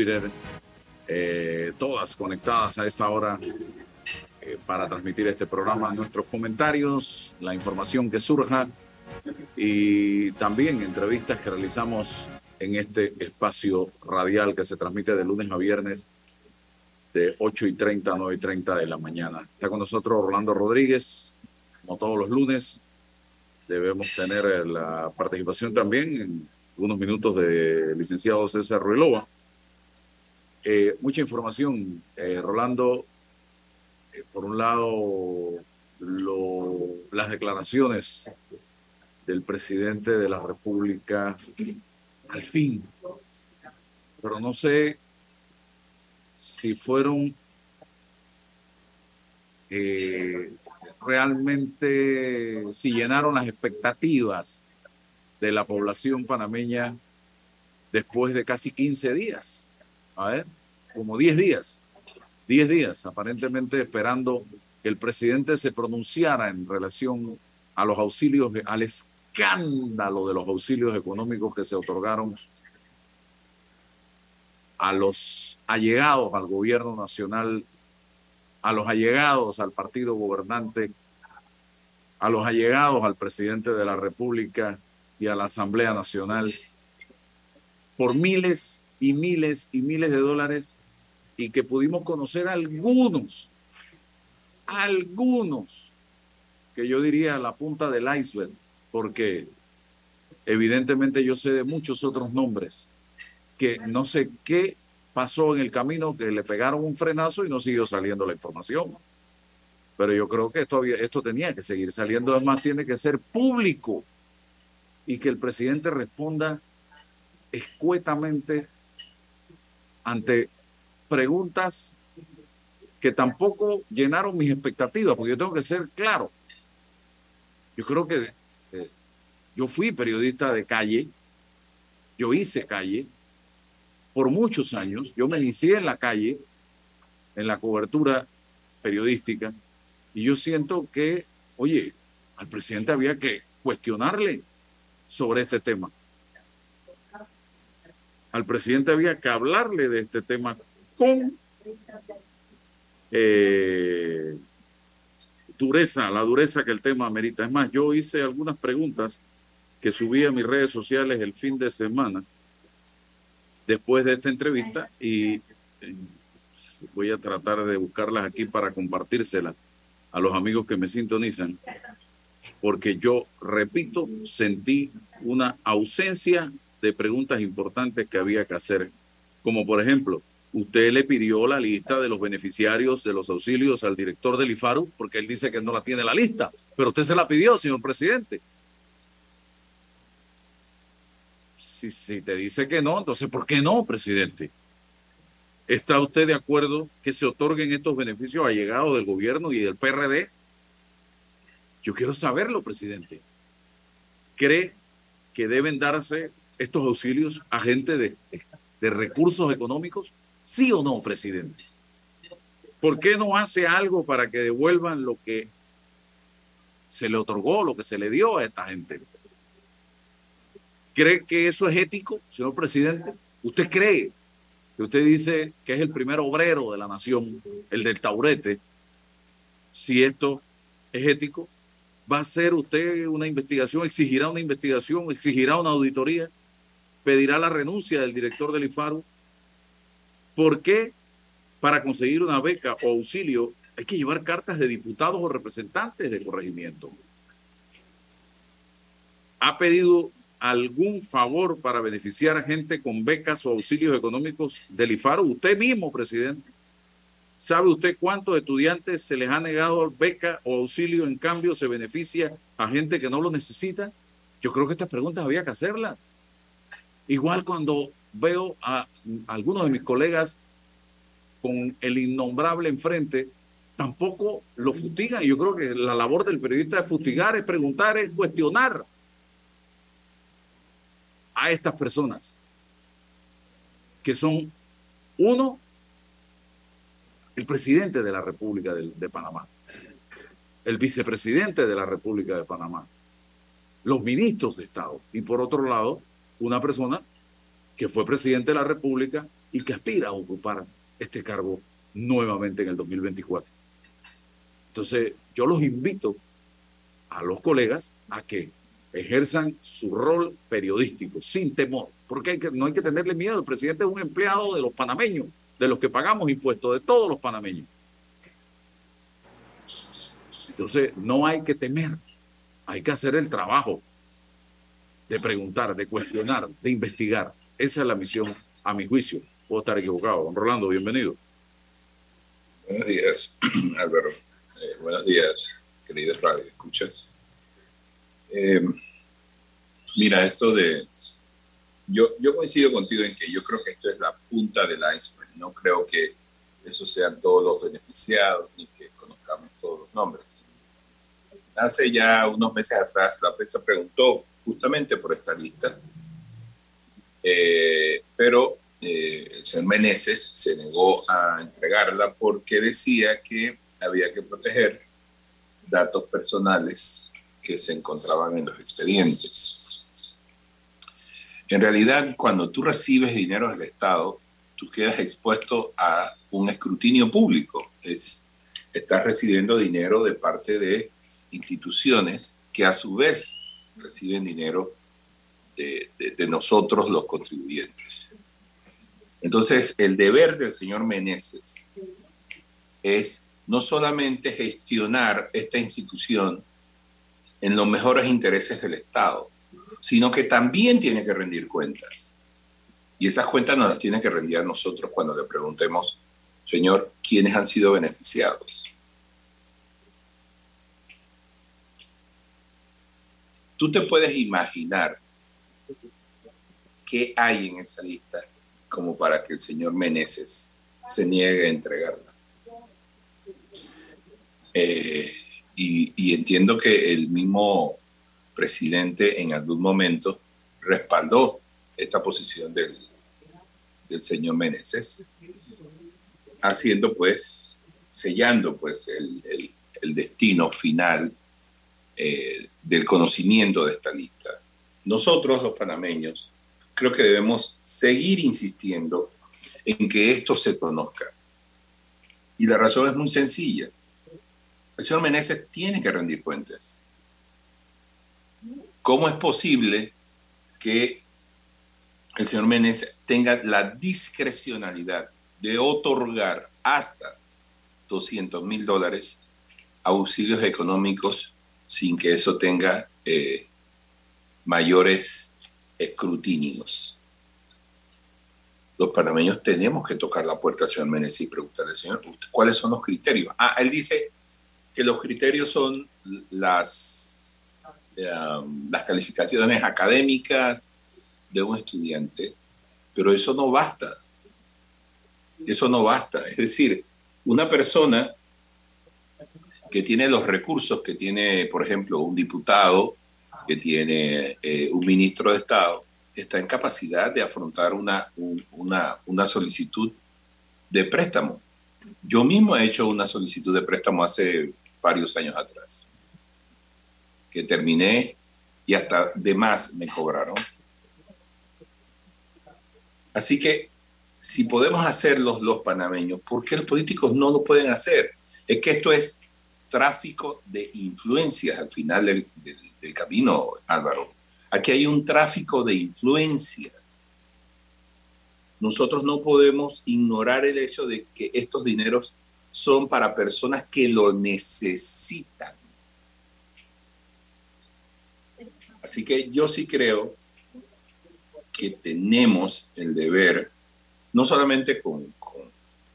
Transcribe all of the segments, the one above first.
Twitter, eh, todas conectadas a esta hora eh, para transmitir este programa, nuestros comentarios, la información que surja y también entrevistas que realizamos en este espacio radial que se transmite de lunes a viernes de 8 y 30 a 9 y 30 de la mañana. Está con nosotros Orlando Rodríguez, como todos los lunes. Debemos tener la participación también en unos minutos de licenciado César Ruelova. Eh, mucha información, eh, Rolando. Eh, por un lado, lo, las declaraciones del presidente de la República, al fin. Pero no sé si fueron realmente, si llenaron las expectativas de la población panameña después de casi 15 días. A ver, como 10 días. 10 días, aparentemente esperando que el presidente se pronunciara en relación a los auxilios, al escándalo de los auxilios económicos que se otorgaron a los allegados al gobierno nacional, a los allegados al partido gobernante, a los allegados al presidente de la República y a la Asamblea Nacional por miles y miles y miles de dólares y que pudimos conocer algunos, algunos, que yo diría la punta del iceberg, porque evidentemente yo sé de muchos otros nombres que no sé qué pasó en el camino, que le pegaron un frenazo y no siguió saliendo la información. Pero yo creo que esto, esto tenía que seguir saliendo, además tiene que ser público y que el presidente responda escuetamente ante preguntas que tampoco llenaron mis expectativas, porque yo tengo que ser claro. Yo creo que eh, yo fui periodista de calle, yo hice calle por muchos años, yo me inicié en la calle, en la cobertura periodística, y yo siento que, oye, al presidente había que cuestionarle sobre este tema. Al presidente había que hablarle de este tema con eh, dureza, la dureza que el tema amerita. Es más, yo hice algunas preguntas que subí a mis redes sociales el fin de semana después de esta entrevista y eh, voy a tratar de buscarlas aquí para compartírselas a los amigos que me sintonizan porque yo, repito, sentí una ausencia de preguntas importantes que había que hacer, como por ejemplo, usted le pidió la lista de los beneficiarios de los auxilios al director del IFARU, porque él dice que no la tiene la lista, pero usted se la pidió, señor presidente. Si, si te dice que no, entonces ¿por qué no, presidente? ¿Está usted de acuerdo que se otorguen estos beneficios allegados del gobierno y del PRD? Yo quiero saberlo, presidente. ¿Cree que deben darse estos auxilios a gente de, de recursos económicos? ¿Sí o no, presidente? ¿Por qué no hace algo para que devuelvan lo que se le otorgó, lo que se le dio a esta gente? ¿Cree que eso es ético, señor presidente? ¿Usted cree que usted dice que es el primer obrero de la nación, el del taurete? Si esto es ético, ¿Va a hacer usted una investigación? ¿Exigirá una investigación? ¿Exigirá una auditoría? ¿Pedirá la renuncia del director del IFARU? ¿Por qué para conseguir una beca o auxilio hay que llevar cartas de diputados o representantes del corregimiento? ¿Ha pedido algún favor para beneficiar a gente con becas o auxilios económicos del IFARU? Usted mismo, presidente. ¿Sabe usted cuántos estudiantes se les ha negado beca o auxilio en cambio se beneficia a gente que no lo necesita? Yo creo que estas preguntas había que hacerlas. Igual cuando veo a algunos de mis colegas con el innombrable enfrente, tampoco lo fustigan. Yo creo que la labor del periodista es fustigar, es preguntar, es cuestionar a estas personas que son, uno, el presidente de la República de, de, Panamá, el vicepresidente de la República de Panamá, los ministros de Estado y por otro lado, una persona que fue presidente de la República y que aspira a ocupar este cargo nuevamente en el 2024. Entonces, yo los invito a los colegas a que ejerzan su rol periodístico sin temor, porque no hay que tenerle miedo. El presidente es un empleado de los panameños, de los que pagamos impuestos, de todos los panameños. Entonces, no hay que temer, hay que hacer el trabajo de preguntar, de cuestionar, de investigar. Esa es la misión, a mi juicio. Puedo estar equivocado. Don Rolando, bienvenido. Buenos días, Álvaro. Eh, buenos días, queridos radio, ¿escuchas? Eh, mira, esto de... Yo, yo coincido contigo en que yo creo que esto es la punta del iceberg. No creo que eso sean todos los beneficiados ni que conozcamos todos los nombres. Hace ya unos meses atrás la prensa preguntó justamente por esta lista, eh, pero el señor Meneses se negó a entregarla porque decía que había que proteger datos personales que se encontraban en los expedientes. En realidad, cuando tú recibes dinero del Estado, tú quedas expuesto a un escrutinio público. Es, estás recibiendo dinero de parte de instituciones que a su vez reciben dinero de, nosotros los contribuyentes. Entonces, el deber del señor Meneses es no solamente gestionar esta institución en los mejores intereses del Estado, sino que también tiene que rendir cuentas. Y esas cuentas nos las tiene que rendir a nosotros cuando le preguntemos, Señor, ¿quiénes han sido beneficiados? Tú te puedes imaginar qué hay en esa lista como para que el señor Meneses se niegue a entregarla. Eh, y, entiendo que el mismo presidente en algún momento respaldó esta posición del, del señor Meneses, haciendo pues, sellando pues el, el, destino final eh, del conocimiento de esta lista. Nosotros los panameños creo que debemos seguir insistiendo en que esto se conozca. Y la razón es muy sencilla el señor Meneses tiene que rendir cuentas. ¿Cómo es posible que el señor Meneses tenga la discrecionalidad de otorgar hasta 200 mil dólares auxilios económicos sin que eso tenga eh, mayores escrutinios? Los panameños tenemos que tocar la puerta al señor Meneses y preguntarle, señor, ¿cuáles son los criterios? Ah, él dice, que los criterios son las, eh, las calificaciones académicas de un estudiante, pero eso no basta. Eso no basta. Es decir, una persona que tiene los recursos que tiene, por ejemplo, un diputado, que tiene eh, un ministro de Estado, está en capacidad de afrontar una, una, una solicitud de préstamo. Yo mismo he hecho una solicitud de préstamo hace varios años atrás, que terminé y hasta de más me cobraron. Así que si podemos hacerlo los panameños, ¿por qué los políticos no lo pueden hacer? Es que esto es tráfico de influencias al final del, camino, Álvaro. Aquí hay un tráfico de influencias. Nosotros no podemos ignorar el hecho de que estos dineros son para personas que lo necesitan. Así que yo sí creo que tenemos el deber, no solamente con,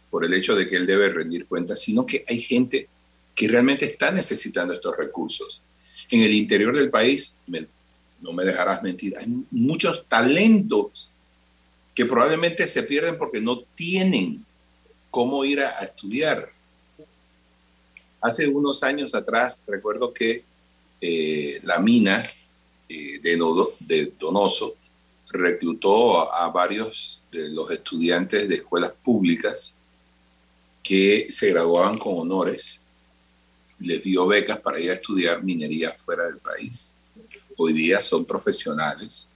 por el hecho de que él debe rendir cuentas, sino que hay gente que realmente está necesitando estos recursos. En el interior del país, no me dejarás mentir, hay muchos talentos que probablemente se pierden porque no tienen cómo ir a, estudiar. Hace unos años atrás, recuerdo que eh, la mina eh, de, Donoso reclutó a, varios de los estudiantes de escuelas públicas que se graduaban con honores les dio becas para ir a estudiar minería fuera del país. Hoy día son profesionales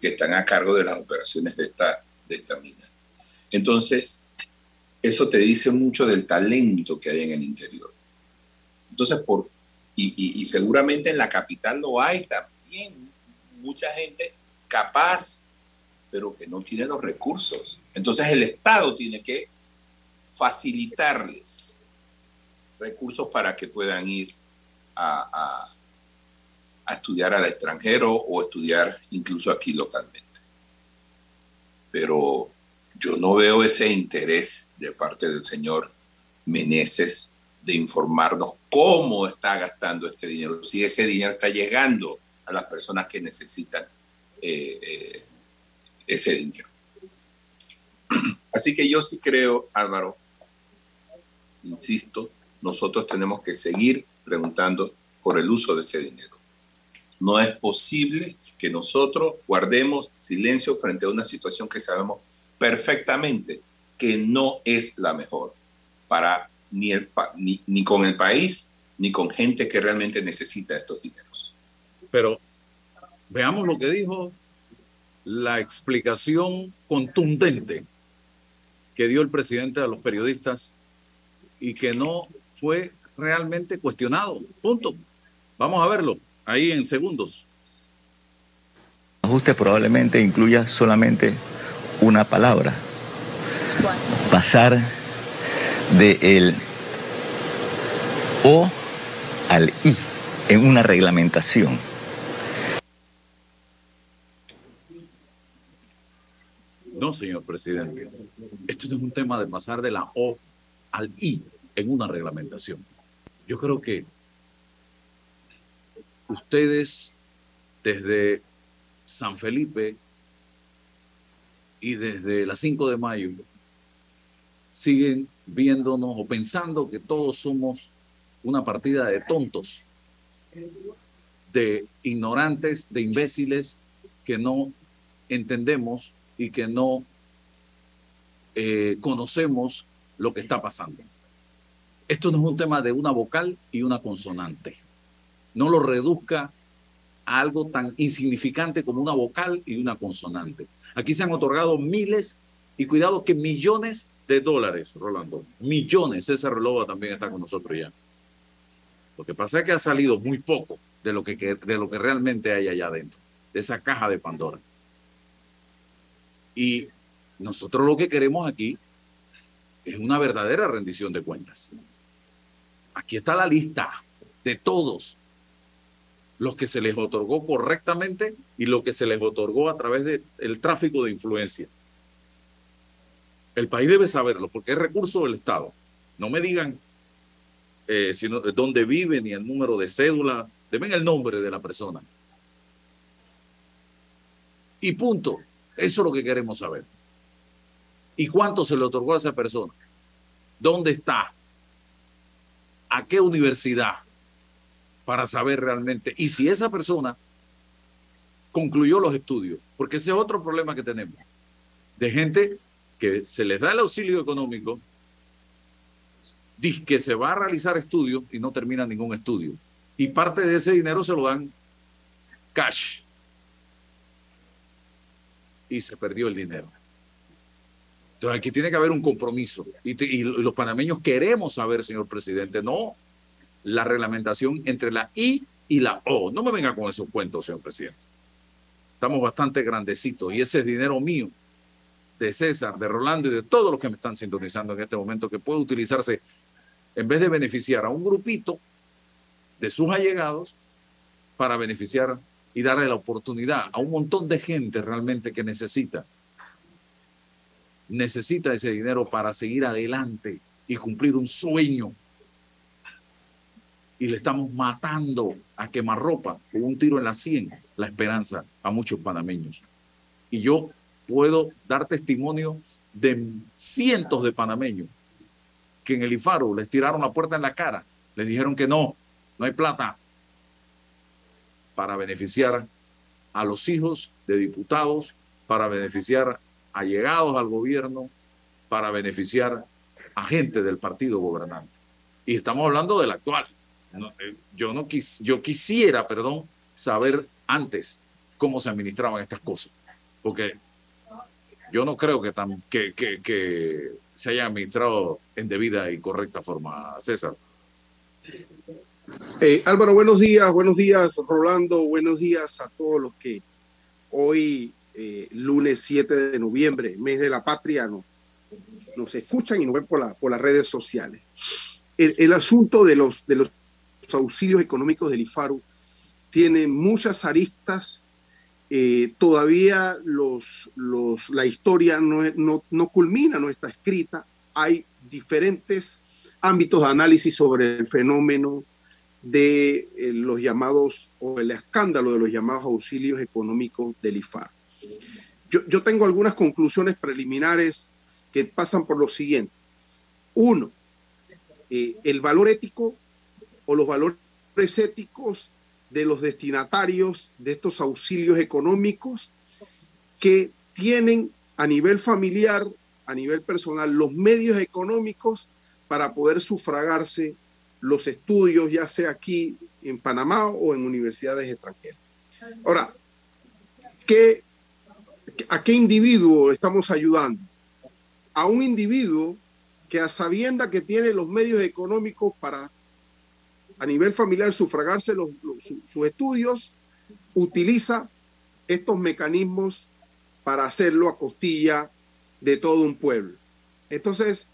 que están a cargo de las operaciones de esta, de esta mina. Entonces, eso te dice mucho del talento que hay en el interior. Entonces, por, y, y seguramente en la capital lo hay también mucha gente capaz, pero que no tiene los recursos. Entonces el Estado tiene que facilitarles recursos para que puedan ir a, estudiar al extranjero o estudiar incluso aquí localmente. Pero yo no veo ese interés de parte del señor Meneses de informarnos cómo está gastando este dinero, si ese dinero está llegando a las personas que necesitan eh, eh, ese dinero. Así que yo sí creo, Álvaro, insisto, nosotros tenemos que seguir preguntando por el uso de ese dinero. No es posible que nosotros guardemos silencio frente a una situación que sabemos perfectamente que no es la mejor para ni, ni con el país ni con gente que realmente necesita estos dineros. Pero veamos lo que dijo la explicación contundente que dio el presidente a los periodistas y que no fue realmente cuestionado. Punto. Vamos a verlo ahí en segundos. El ajuste probablemente incluya solamente una palabra. Pasar de el O al I en una reglamentación. No, señor presidente. Esto no es un tema de pasar de la O al I en una reglamentación. Yo creo que ustedes desde San Felipe y desde las 5 de mayo siguen viéndonos o pensando que todos somos una partida de tontos, de ignorantes, de imbéciles que no entendemos y que no eh, conocemos lo que está pasando. Esto no es un tema de una vocal y una consonante. No lo reduzca a algo tan insignificante como una vocal y una consonante. Aquí se han otorgado miles y cuidado que millones de dólares, Rolando. Millones. Ese reloj también está con nosotros ya. Lo que pasa es que ha salido muy poco de lo que, de lo que realmente hay allá adentro, de esa caja de Pandora. Y nosotros lo que queremos aquí es una verdadera rendición de cuentas. Aquí está la lista de todos los que se les otorgó correctamente y lo que se les otorgó a través del tráfico de influencia. El país debe saberlo porque es recurso del Estado. No me digan eh, sino, dónde vive ni el número de cédula, deben el nombre de la persona. Y punto. Eso es lo que queremos saber. ¿Y cuánto se le otorgó a esa persona? ¿Dónde está? ¿A qué universidad? Para saber realmente. Y si esa persona concluyó los estudios, porque ese es otro problema que tenemos, de gente que se les da el auxilio económico, dice que se va a realizar estudios y no termina ningún estudio. Y parte de ese dinero se lo dan cash y se perdió el dinero. Entonces aquí tiene que haber un compromiso. Y, los panameños queremos saber, señor presidente, no la reglamentación entre la I y la O. No me venga con esos cuentos, señor presidente. Estamos bastante grandecitos y ese es dinero mío, de César, de Rolando y de todos los que me están sintonizando en este momento, que puede utilizarse en vez de beneficiar a un grupito de sus allegados para beneficiar y darle la oportunidad a un montón de gente realmente que necesita, necesita ese dinero para seguir adelante y cumplir un sueño. Y le estamos matando a quemarropa con un tiro en la sien la esperanza a muchos panameños. Y yo puedo dar testimonio de cientos de panameños que en el IFARO les tiraron la puerta en la cara, les dijeron que no, no hay plata, para beneficiar a los hijos de diputados, para beneficiar a llegados al gobierno, para beneficiar a gente del partido gobernante. Y estamos hablando del actual. Eh, yo, no quis, yo quisiera, perdón, saber antes cómo se administraban estas cosas, porque yo no creo que, tan, que, que, que se haya administrado en debida y correcta forma, César. Eh, Álvaro, buenos días, buenos días, Rolando, buenos días a todos los que hoy, eh, lunes 7 de noviembre, mes de la patria, nos, nos escuchan y nos ven por, la, por las redes sociales. El, asunto de los, de los auxilios económicos del IFARU tiene muchas aristas. Eh, todavía la historia no, no, no culmina, no está escrita. Hay diferentes ámbitos de análisis sobre el fenómeno de eh, los llamados, o el escándalo de los llamados auxilios económicos del IFAR. Yo, tengo algunas conclusiones preliminares que pasan por lo siguiente. Uno, eh, el valor ético o los valores éticos de los destinatarios de estos auxilios económicos que tienen a nivel familiar, a nivel personal, los medios económicos para poder sufragarse los estudios, ya sea aquí en Panamá o en universidades extranjeras. Ahora, ¿qué, ¿a qué individuo estamos ayudando? A un individuo que a sabienda que tiene los medios económicos para a nivel familiar sufragarse los, sus estudios, utiliza estos mecanismos para hacerlo a costilla de todo un pueblo. Entonces,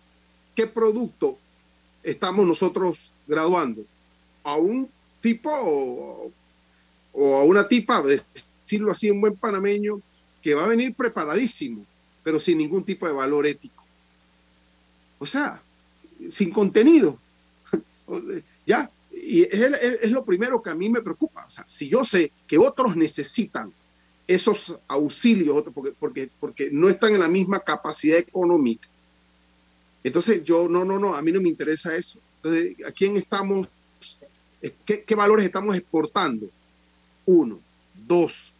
¿qué producto estamos nosotros graduando? A un tipo o, o a una tipa, decirlo así en buen panameño, que va a venir preparadísimo, pero sin ningún tipo de valor ético. O sea, sin contenido. ya, y es, lo primero que a mí me preocupa. O sea, si yo sé que otros necesitan esos auxilios, porque, porque, porque no están en la misma capacidad económica, entonces yo, no, no, no, a mí no me interesa eso. Entonces, ¿a quién estamos, qué, qué valores estamos exportando? Uno. Dos.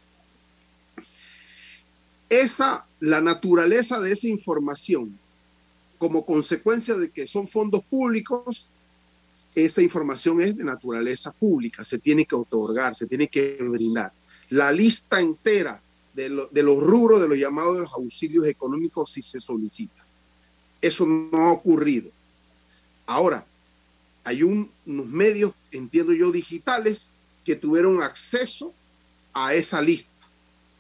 Esa, la naturaleza de esa información, como consecuencia de que son fondos públicos, esa información es de naturaleza pública, se tiene que otorgar, se tiene que brindar. La lista entera de, lo, de los rubros de los llamados de los auxilios económicos si se solicita. Eso no ha ocurrido. Ahora, hay un, unos medios, entiendo yo, digitales que tuvieron acceso a esa lista.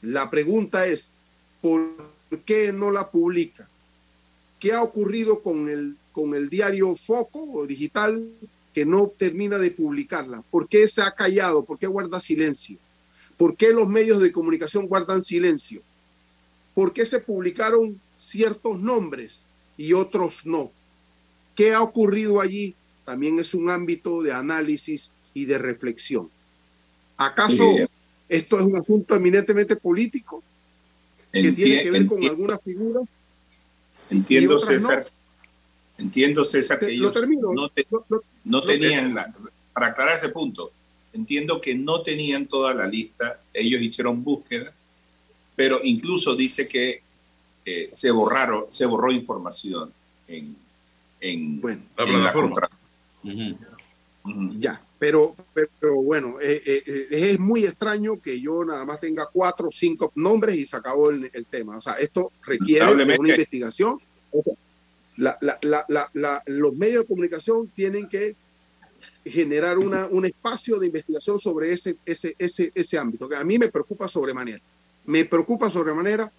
La pregunta es, ¿por qué no la publica? ¿Qué ha ocurrido con el, con el diario Foco o digital que no termina de publicarla? ¿Por qué se ha callado? ¿Por qué guarda silencio? ¿Por qué los medios de comunicación guardan silencio? ¿Por qué se publicaron ciertos nombres y otros no? ¿Qué ha ocurrido allí? También es un ámbito de análisis y de reflexión. ¿Acaso esto es un asunto eminentemente político que tiene que ver con algunas figuras? Entiendo, César. No? Entiendo, César, que Te, ellos termino, no, te, lo, lo, no tenían la, para aclarar ese punto, entiendo que no tenían toda la lista, ellos hicieron búsquedas, pero incluso dice que eh, se borraron, se borró información en, en, bueno, la, en la contrata. Uh -huh. Uh -huh. Ya, pero, pero bueno, eh, eh, es muy extraño que yo nada más tenga cuatro o cinco nombres y se acabó el, el tema. O sea, esto requiere una investigación. La, la, la, los medios de comunicación tienen que generar una, un espacio de investigación sobre ese, ese, ese, ese ámbito, que a mí me preocupa sobremanera. Me preocupa sobremanera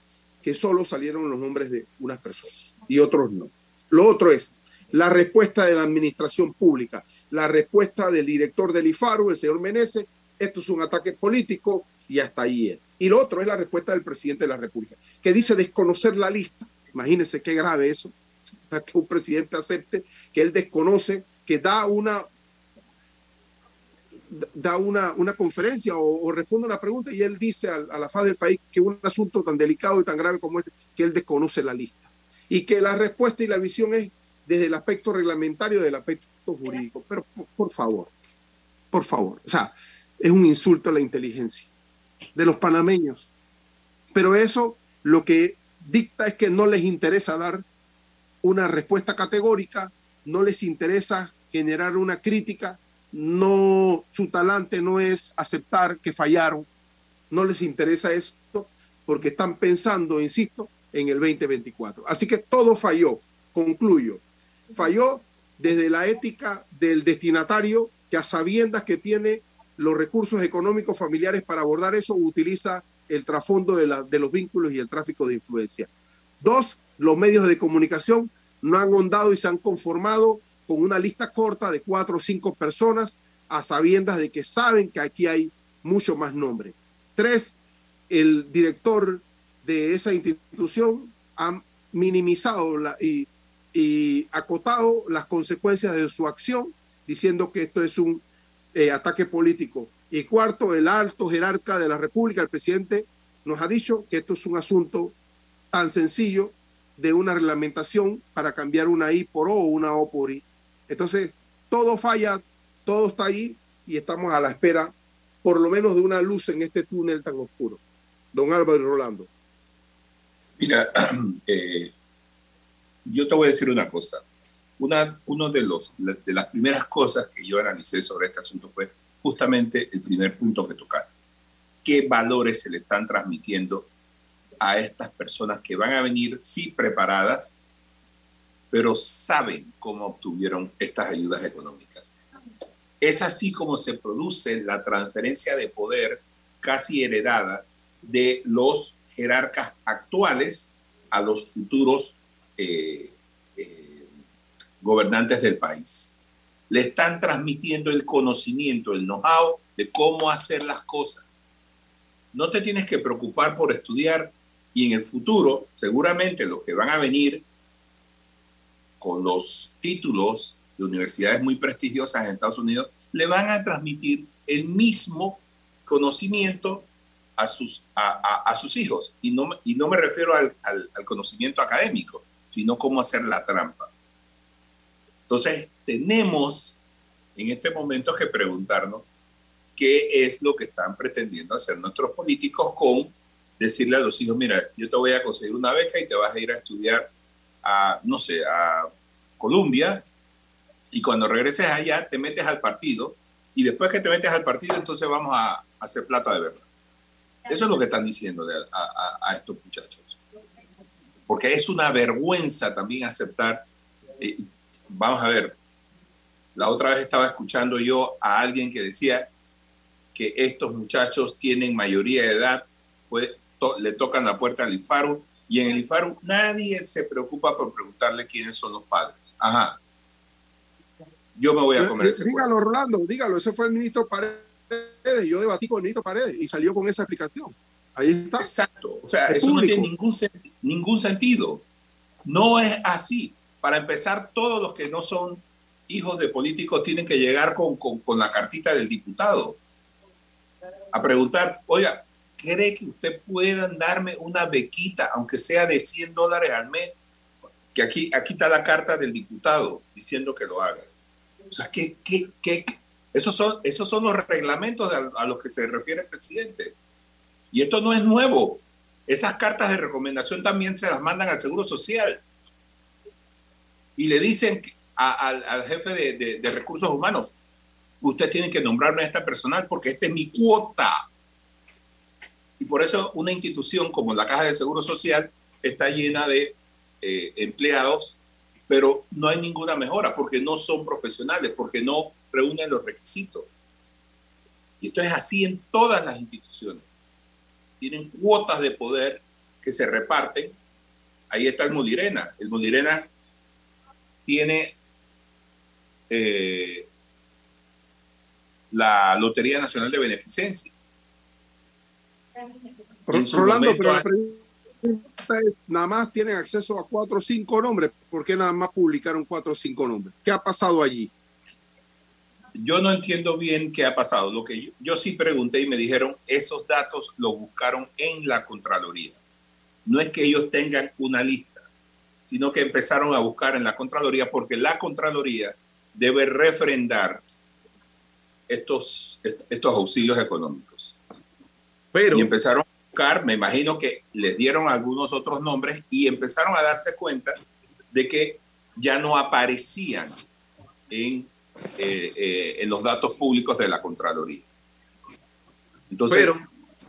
que solo salieron los nombres de unas personas y otros no. Lo otro es la respuesta de la administración pública, la respuesta del director del IFARU, el señor Menezes, esto es un ataque político y hasta ahí es. Y lo otro es la respuesta del presidente de la República, que dice desconocer la lista. Imagínense qué grave eso, que un presidente acepte que él desconoce, que da una da una, una conferencia o, o, responde una pregunta y él dice a, a, la faz del país que un asunto tan delicado y tan grave como este, que él desconoce la lista. Y que la respuesta y la visión es desde el aspecto reglamentario, del aspecto jurídico. Pero por, por favor, por favor, o sea, es un insulto a la inteligencia de los panameños. Pero eso lo que dicta es que no les interesa dar una respuesta categórica, no les interesa generar una crítica, no, su talante no es aceptar que fallaron, no les interesa esto porque están pensando, insisto, en el 2024. Así que todo falló, concluyo. Falló desde la ética del destinatario que a sabiendas que tiene los recursos económicos familiares para abordar eso, utiliza el trasfondo de, de los vínculos y el tráfico de influencia. Dos, los medios de comunicación no han hondado y se han conformado con una lista corta de cuatro o cinco personas a sabiendas de que saben que aquí hay mucho más nombre. Tres, el director de esa institución ha minimizado y, acotado las consecuencias de su acción, diciendo que esto es un eh, ataque político. Y cuarto, el alto jerarca de la República, el presidente, nos ha dicho que esto es un asunto tan sencillo de una reglamentación para cambiar una I por O o una O por I. Entonces, todo falla, todo está ahí y estamos a la espera, por lo menos, de una luz en este túnel tan oscuro. Don Álvaro y Rolando. Mira, eh, yo te voy a decir una cosa. Una uno de, los, de las primeras cosas que yo analicé sobre este asunto fue justamente el primer punto que tocaste. ¿Qué valores se le están transmitiendo a estas personas que van a venir, sí, preparadas, pero saben cómo obtuvieron estas ayudas económicas? Es así como se produce la transferencia de poder casi heredada de los jerarcas actuales a los futuros eh, eh, gobernantes del país. Le están transmitiendo el conocimiento, el know-how de cómo hacer las cosas. No te tienes que preocupar por estudiar y en el futuro, seguramente los que van a venir con los títulos de universidades muy prestigiosas en Estados Unidos, le van a transmitir el mismo conocimiento a sus, a, sus hijos. Y no, y no me refiero al, al conocimiento académico, sino cómo hacer la trampa. Entonces, tenemos en este momento que preguntarnos qué es lo que están pretendiendo hacer nuestros políticos con decirle a los hijos, mira, yo te voy a conseguir una beca y te vas a ir a estudiar a, no sé, a Colombia, y cuando regreses allá te metes al partido, y después que te metes al partido, entonces vamos a, hacer plata de verdad. Eso es lo que están diciendo a, estos muchachos. Porque es una vergüenza también aceptar. Eh, vamos a ver, la otra vez estaba escuchando yo a alguien que decía que estos muchachos tienen mayoría de edad, pues le tocan la puerta al IFARU y en el IFARU nadie se preocupa por preguntarle quiénes son los padres. Ajá. Yo me voy a comer ese Dígalo, Rolando, dígalo. Ese fue el ministro Paredes. Yo debatí con el ministro Paredes y salió con esa explicación. Ahí está. Exacto. O sea, eso no tiene ningún, ningún sentido. No es así. Para empezar, todos los que no son hijos de políticos tienen que llegar con, con, la cartita del diputado a preguntar, oiga, ¿cree que usted pueda darme una bequita, aunque sea de 100 dólares al mes? Que aquí, aquí está la carta del diputado diciendo que lo haga. O sea, ¿qué, qué, qué? Esos, son, esos son los reglamentos a, los que se refiere el presidente. Y esto no es nuevo. Esas cartas de recomendación también se las mandan al Seguro Social. Y le dicen al, jefe de, de recursos humanos, usted tiene que nombrarme a esta personal porque esta es mi cuota y por eso una institución como la Caja de Seguro Social está llena de eh, empleados, pero no hay ninguna mejora porque no son profesionales, porque no reúnen los requisitos. Y esto es así en todas las instituciones. Tienen cuotas de poder que se reparten. Ahí está el Molirena. El Molirena tiene eh, la Lotería Nacional de Beneficencia Rolando, pero la pregunta es, nada más tienen acceso a cuatro o cinco nombres. ¿Por qué nada más publicaron cuatro o cinco nombres? ¿Qué ha pasado allí? Yo no entiendo bien qué ha pasado. Lo que yo, sí pregunté y me dijeron, esos datos los buscaron en la Contraloría. No es que ellos tengan una lista, sino que empezaron a buscar en la Contraloría porque la Contraloría debe refrendar estos, estos auxilios económicos. Pero, y empezaron a buscar, me imagino que les dieron algunos otros nombres y empezaron a darse cuenta de que ya no aparecían en, eh, eh, en los datos públicos de la Contraloría. Entonces,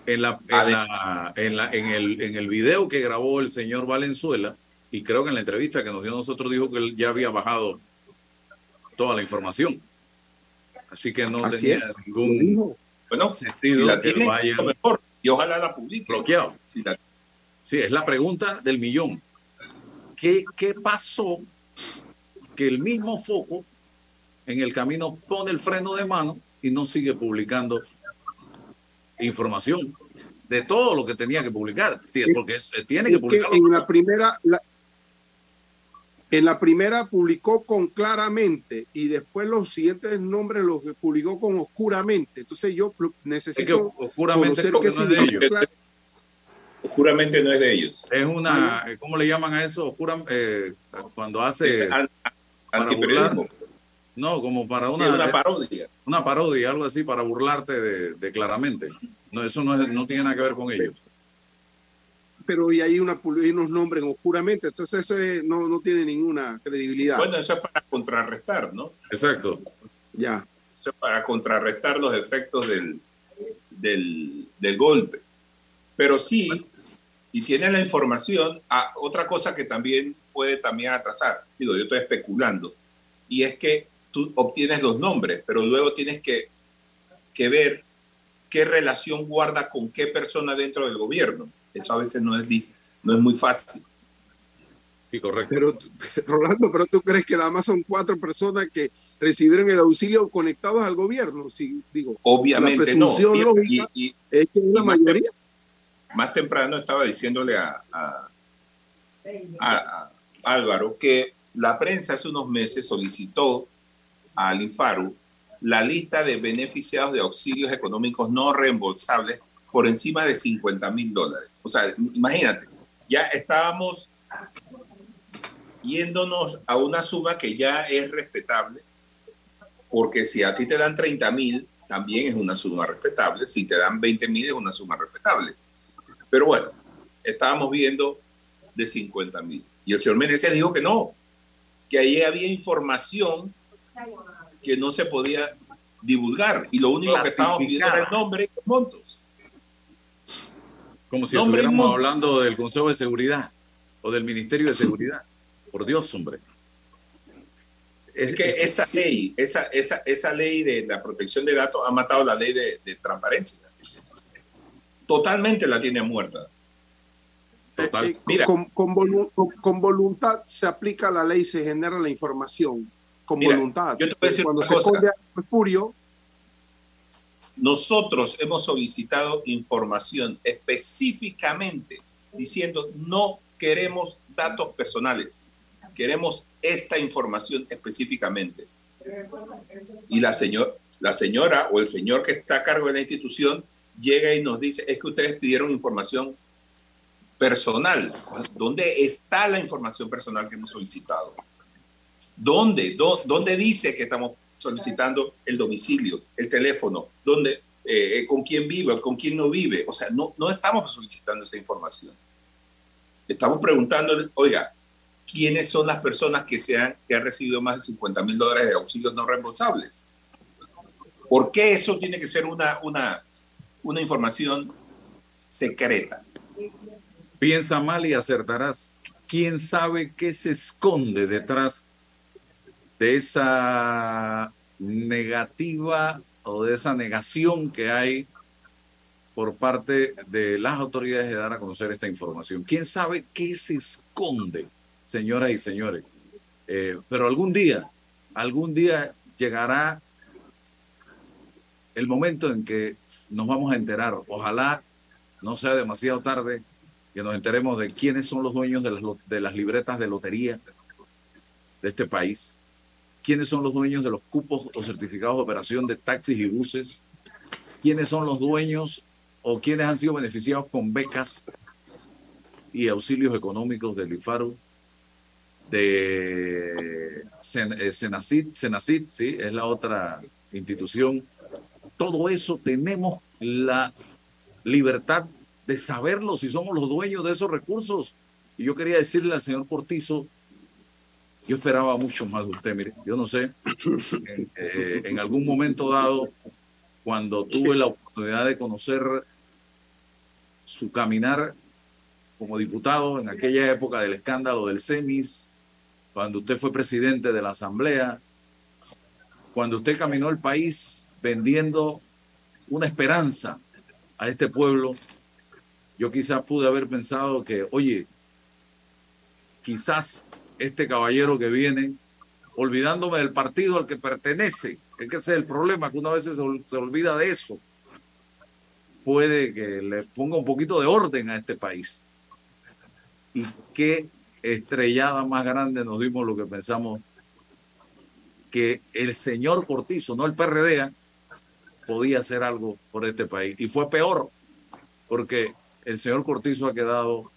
En, la, en, la, en, la, en, el, en el video que grabó el señor Valenzuela, y creo que en la entrevista que nos dio nosotros dijo que él ya había bajado toda la información. Así que no Así tenía es. ningún Bueno, sentido si la que lo mejor. Y ojalá la publique. Si la- Sí, es la pregunta del millón. ¿Qué, ¿Qué pasó que el mismo foco en el camino pone el freno de mano y no sigue publicando información de todo lo que tenía que publicar? Porque es- tiene que publicarlo. en la primera, la- en la primera publicó con claramente y después los siguientes nombres los publicó con oscuramente. Entonces yo pl- Es que necesito oscuramente es conocer porque qué no es de ellos. Oscuramente no es de ellos. Es una, ¿cómo le llaman a eso? Oscura, eh, cuando hace, Es antiperiodismo. No, como para una, una parodia. una parodia, algo así, para burlarte de, de claramente. No, eso no, es- no tiene nada que ver con ellos. Pero y hay, una, hay unos nombres oscuramente. Entonces eso es- no, no tiene ninguna credibilidad. Bueno, eso es para contrarrestar, ¿no? Exacto. ya. Eso es para contrarrestar los efectos del, del, del golpe. Pero sí, y tiene la información, otra cosa que también puede también atrasar, digo, yo estoy especulando, y es que tú obtienes los nombres, pero luego tienes que, que ver qué relación guarda con qué persona dentro del gobierno. Eso a veces no es, no es muy fácil. Sí, correcto. Pero, Rolando, ¿pero tú crees que nada más son cuatro personas que recibieron el auxilio conectados al gobierno? Sí, digo, Obviamente no. Y- y- y, es que es la Y más mayoría. más temprano estaba diciéndole a, a- a- a Álvaro que la prensa hace unos meses solicitó al Infaru la lista de beneficiados de auxilios económicos no reembolsables por encima de 50 mil dólares. O sea, imagínate, ya estábamos yéndonos a una suma que ya es respetable, porque si a ti te dan 30 mil, también es una suma respetable, si te dan 20 mil es una suma respetable. Pero bueno, estábamos viendo de 50 mil. Y el señor Menezes dijo que no, que ahí había información que no se podía divulgar. Y lo único que estábamos viendo era el nombre y los montos. Como si Nombre estuviéramos monto. hablando del Consejo de Seguridad o del Ministerio de Seguridad. Por Dios, hombre. Es que esa ley, esa, esa, esa ley de la protección de datos ha matado la ley de, de transparencia. Totalmente la tiene muerta. Total. Eh, eh, Mira. con, con volu- con- con voluntad se aplica la ley, se genera la información. Con Mira, voluntad. yo te voy a decir Cuando una se cosa. espurio, Nosotros hemos solicitado información específicamente diciendo no queremos datos personales, queremos esta información específicamente. Y la, señor, la señora o el señor que está a cargo de la institución llega y nos dice, es que ustedes pidieron información personal. ¿Dónde está la información personal que hemos solicitado? ¿Dónde? ¿Dó- ¿Dónde dice que estamos solicitando el domicilio, el teléfono, dónde, eh, con quién vive, con quién no vive? O sea, no, no estamos solicitando esa información. Estamos preguntándole, oiga, ¿quiénes son las personas que, se han, que han recibido más de 50 mil dólares de auxilios no reembolsables? ¿Por qué eso tiene que ser una, una, una información secreta? Piensa mal y acertarás. ¿Quién sabe qué se esconde detrás de esa negativa o de esa negación que hay por parte de las autoridades de dar a conocer esta información? ¿Quién sabe qué se esconde, señoras y señores? Eh, pero algún día, algún día llegará el momento en que nos vamos a enterar. Ojalá no sea demasiado tarde que nos enteremos de quiénes son los dueños de las, de las libretas de lotería de este país, quiénes son los dueños de los cupos o certificados de operación de taxis y buses, quiénes son los dueños o quiénes han sido beneficiados con becas y auxilios económicos del IFARU, de eh, Senacit, Senacit, sí, es la otra institución. Todo eso tenemos la libertad de saberlo si somos los dueños de esos recursos. Y yo quería decirle al señor Cortizo, yo esperaba mucho más de usted, mire, yo no sé, en, eh, en algún momento dado, cuando tuve la oportunidad de conocer su caminar como diputado en aquella época del escándalo del CEMIS, cuando usted fue presidente de la Asamblea, cuando usted caminó el país vendiendo una esperanza a este pueblo, yo quizás pude haber pensado que, oye, quizás este caballero que viene, olvidándome del partido al que pertenece, es que ese es el problema, que una vez se, se olvida de eso, puede que le ponga un poquito de orden a este país. Y qué estrellada más grande nos dimos lo que pensamos que el señor Cortizo, no el PRD, podía hacer algo por este país. Y fue peor, porque el señor Cortizo ha quedado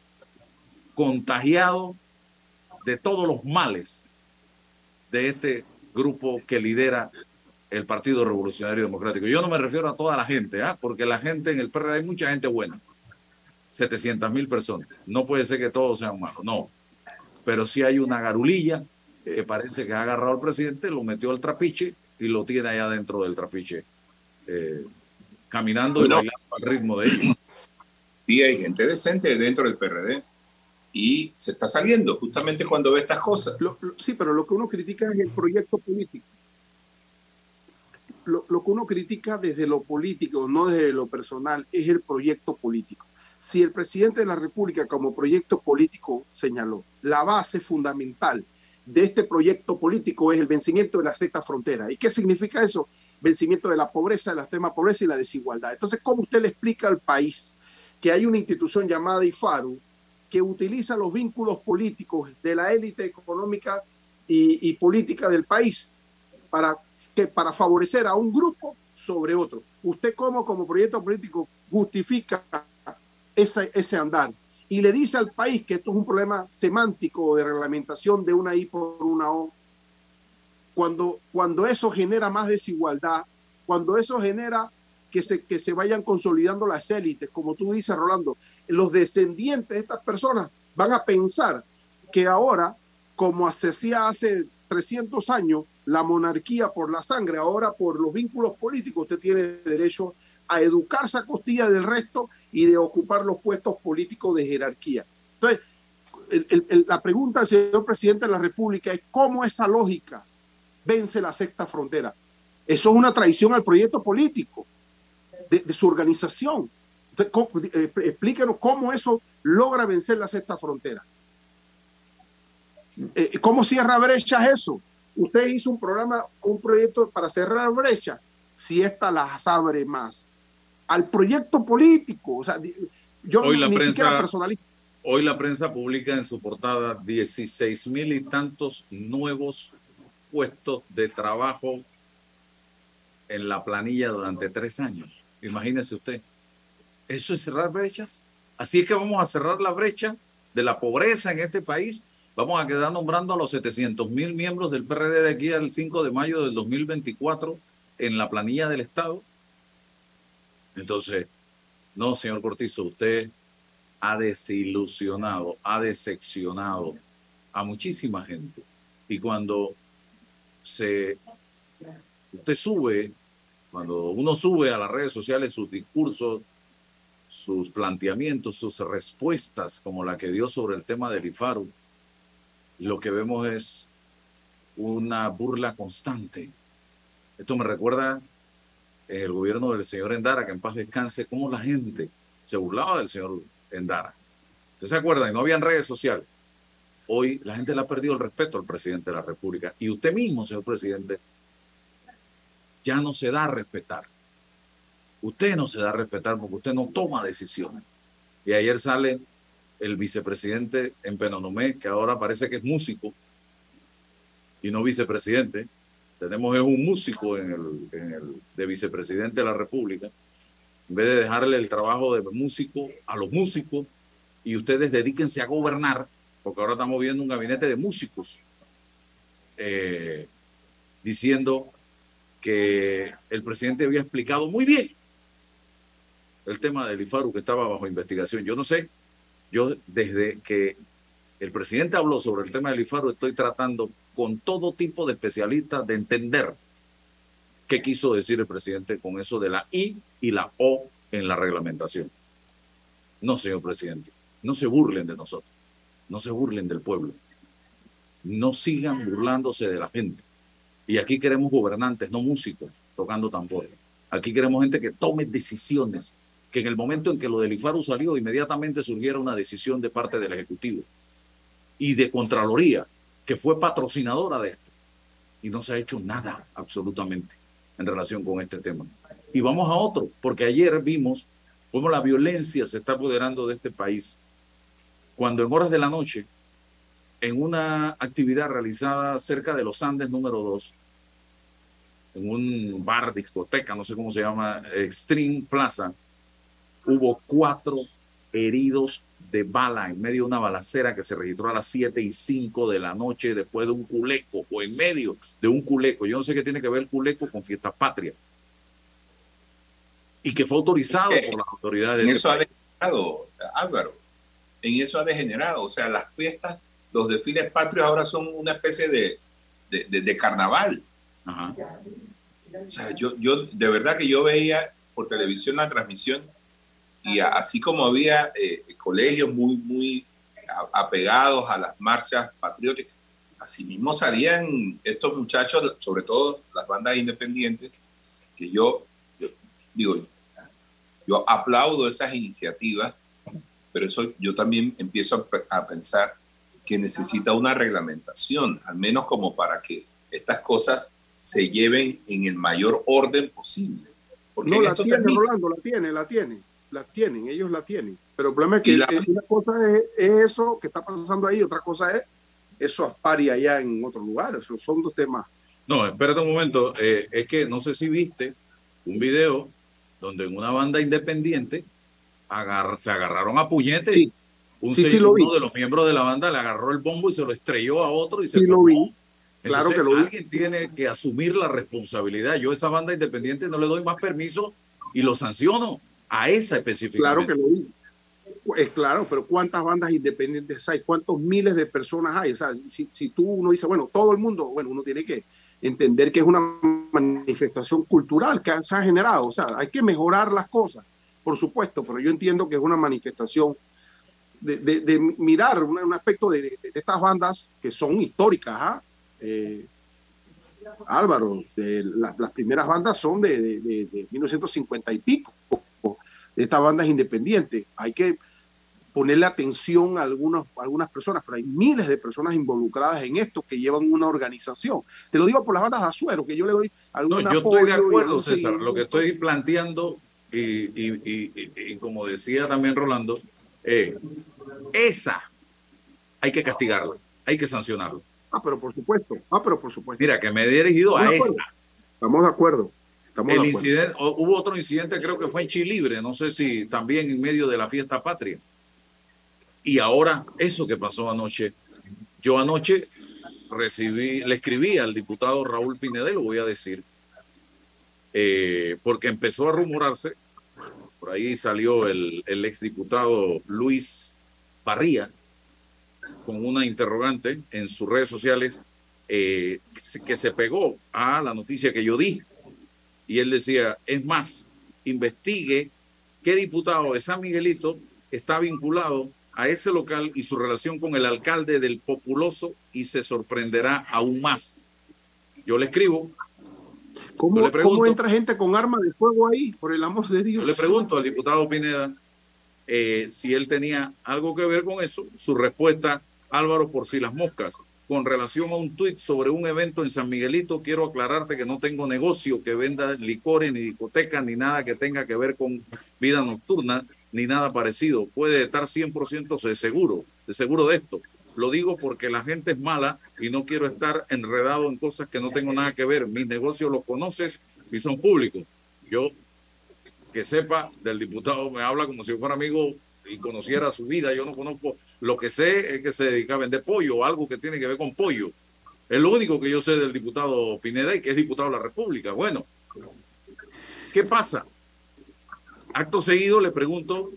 contagiado de todos los males de este grupo que lidera el Partido Revolucionario Democrático. Yo no me refiero a toda la gente, ¿ah? porque la gente en el PRD hay mucha gente buena, 700 mil personas. No puede ser que todos sean malos, no. Pero sí hay una garulilla que parece que ha agarrado al presidente, lo metió al trapiche y lo tiene allá dentro del trapiche, eh, caminando y bailando al ritmo de ellos. Sí, hay gente decente dentro del PRD y se está saliendo justamente cuando ve estas cosas. sí, pero lo que uno critica es el proyecto político. Lo, lo, que uno critica desde lo político, no desde lo personal, es el proyecto político. Si el presidente de la República como proyecto político señaló, la base fundamental de este proyecto político es el vencimiento de la sexta frontera. ¿Y qué significa eso? Vencimiento de la pobreza, de la extrema pobreza y la desigualdad. Entonces, ¿cómo usted le explica al país que hay una institución llamada IFARU que utiliza los vínculos políticos de la élite económica y, política del país para, que, para favorecer a un grupo sobre otro. ¿Usted cómo como proyecto político justifica ese, ese andar? Y le dice al país que esto es un problema semántico de reglamentación de una I por una O. Cuando, cuando eso genera más desigualdad, cuando eso genera que se, que se vayan consolidando las élites, como tú dices, Rolando, los descendientes de estas personas van a pensar que ahora, como se hacía hace 300 años, la monarquía por la sangre, ahora por los vínculos políticos, usted tiene derecho a educarse a costilla del resto y de ocupar los puestos políticos de jerarquía. Entonces, la pregunta del señor presidente de la República es cómo esa lógica vence la sexta frontera. Eso es una traición al proyecto político de su organización. Eh, explíquenos cómo eso logra vencer la sexta frontera. Eh, ¿Cómo cierra brechas eso? Usted hizo un programa, un proyecto para cerrar brechas. Si esta las abre más. Al proyecto político. O sea, yo hoy la prensa, Hoy la prensa publica en su portada 16 mil y tantos nuevos puestos de trabajo en la planilla durante tres años. Imagínese usted. ¿Eso es cerrar brechas? Así es que vamos a cerrar la brecha de la pobreza en este país. Vamos a quedar nombrando a los 700 mil miembros del PRD de aquí al 5 de mayo del 2024 en la planilla del Estado. Entonces, no, señor Cortizo, usted ha desilusionado, ha decepcionado a muchísima gente. Y cuando se usted sube, cuando uno sube a las redes sociales sus discursos sus planteamientos, sus respuestas, como la que dio sobre el tema del IFARU, lo que vemos es una burla constante. Esto me recuerda el gobierno del señor Endara, que en paz descanse, cómo la gente se burlaba del señor Endara. ¿Ustedes se acuerdan? No habían redes sociales. Hoy la gente le ha perdido el respeto al presidente de la República. Y usted mismo, señor presidente, ya no se da a respetar. Usted no se da a respetar porque usted no toma decisiones. Y ayer sale el vicepresidente en Penonomé, que ahora parece que es músico y no vicepresidente. Tenemos un músico en el, de vicepresidente de la República. En vez de dejarle el trabajo de músico a los músicos y ustedes dedíquense a gobernar, porque ahora estamos viendo un gabinete de músicos eh, diciendo que el presidente había explicado muy bien el tema del IFARU que estaba bajo investigación. Yo no sé, yo desde que el presidente habló sobre el tema del IFARU estoy tratando con todo tipo de especialistas de entender qué quiso decir el presidente con eso de la I y la O en la reglamentación. No, señor presidente, no se burlen de nosotros, no se burlen del pueblo, no sigan burlándose de la gente. Y aquí queremos gobernantes, no músicos, tocando tambores. Aquí queremos gente que tome decisiones, que en el momento en que lo del IFARU salió, inmediatamente surgiera una decisión de parte del Ejecutivo y de Contraloría, que fue patrocinadora de esto. Y no se ha hecho nada, absolutamente, en relación con este tema. Y vamos a otro, porque ayer vimos cómo la violencia se está apoderando de este país, cuando en horas de la noche, en una actividad realizada cerca de los Andes número 2, en un bar, discoteca, no sé cómo se llama, Extreme Plaza, hubo cuatro heridos de bala en medio de una balacera que se registró a las 7 y 5 de la noche después de un culeco o en medio de un culeco. Yo no sé qué tiene que ver el culeco con fiesta patria. Y que fue autorizado Eh, por las autoridades. En de eso ha este degenerado, Álvaro. En eso ha degenerado. O sea, las fiestas, los desfiles patrios ahora son una especie de, de, de- de carnaval. Ajá. O sea, yo, yo de verdad que yo veía por televisión la transmisión y a- así como había eh, colegios muy, muy apegados a las marchas patrióticas, asimismo salían estos muchachos, sobre todo las bandas independientes, que yo, yo digo, yo aplaudo esas iniciativas, pero eso yo también empiezo a, pe- a pensar que necesita una reglamentación, al menos como para que estas cosas se lleven en el mayor orden posible. Porque No, la tiene, Rolando, la tiene, la tiene. La tienen, ellos la tienen. Pero el problema es que la- una cosa es, es eso que está pasando ahí, otra cosa es eso aspari allá en otro lugar. Eso son dos temas. No, espérate un momento. eh, es que no sé si viste un video donde en una banda independiente agar- se agarraron a puñetes. Sí. Un Sí, sí, señor- lo vi. uno de los miembros de la banda le agarró el bombo y se lo estrelló a otro y se Sí, lo vi. Claro que lo vi. alguien tiene que asumir la responsabilidad. Yo a esa banda independiente no le doy más permiso y lo sanciono a esa específicamente. Claro que lo vi. Es claro, pero ¿cuántas bandas independientes hay? ¿Cuántos miles de personas hay? O sea, si, si tú uno dice, bueno, todo el mundo, bueno, uno tiene que entender que es una manifestación cultural que se ha generado. O sea, hay que mejorar las cosas, por supuesto, pero yo entiendo que es una manifestación de, de- de mirar un, un aspecto de, de- estas bandas que son históricas. ¿ah? Eh, Álvaro, de las, las primeras bandas son de, de- de- de 1950 y pico, estas bandas independientes. Hay que ponerle atención a algunos, a algunas personas, pero hay miles de personas involucradas en esto que llevan una organización. Te lo digo por las bandas de Azuero, que yo le doy algún No, yo estoy de acuerdo, César. Lo que estoy planteando, y, y- y- y- y como decía también Rolando, eh, esa hay que castigarla, hay que sancionarla. Ah, pero por supuesto. Ah, pero por supuesto. Mira, que me he dirigido a esa. Estamos de acuerdo. Estamos El incidente, hubo otro incidente, creo que fue en Chilibre, no sé si también en medio de la fiesta patria. Y ahora, eso que pasó anoche, yo anoche recibí, le escribí al diputado Raúl lo voy a decir, eh, porque empezó a rumorarse, por ahí salió el, el exdiputado Luis Parría con una interrogante en sus redes sociales eh, que se pegó a la noticia que yo di. Y él decía, es más, investigue qué diputado de San Miguelito está vinculado a ese local y su relación con el alcalde del Populoso y se sorprenderá aún más. Yo le escribo, ¿Cómo, le pregunto- ¿Cómo entra gente con arma de fuego ahí? Por el amor de Dios. yo le pregunto al diputado Pineda eh, si él tenía algo que ver con eso. Su respuesta, Álvaro, por si las moscas. Con relación a un tuit sobre un evento en San Miguelito, quiero aclararte que no tengo negocio que venda licores, ni discotecas, ni nada que tenga que ver con vida nocturna, ni nada parecido. Puede estar 100% de seguro, de seguro de esto. Lo digo porque la gente es mala y no quiero estar enredado en cosas que no tengo nada que ver. Mis negocios los conoces y son públicos. Yo que sepa del diputado, me habla como si fuera amigo y conociera su vida. Yo no conozco, lo que sé es que se dedica a vender pollo algo que tiene que ver con pollo. Es lo único que yo sé del diputado Pineda y que es diputado de la República. Bueno, ¿qué pasa? Acto seguido le pregunto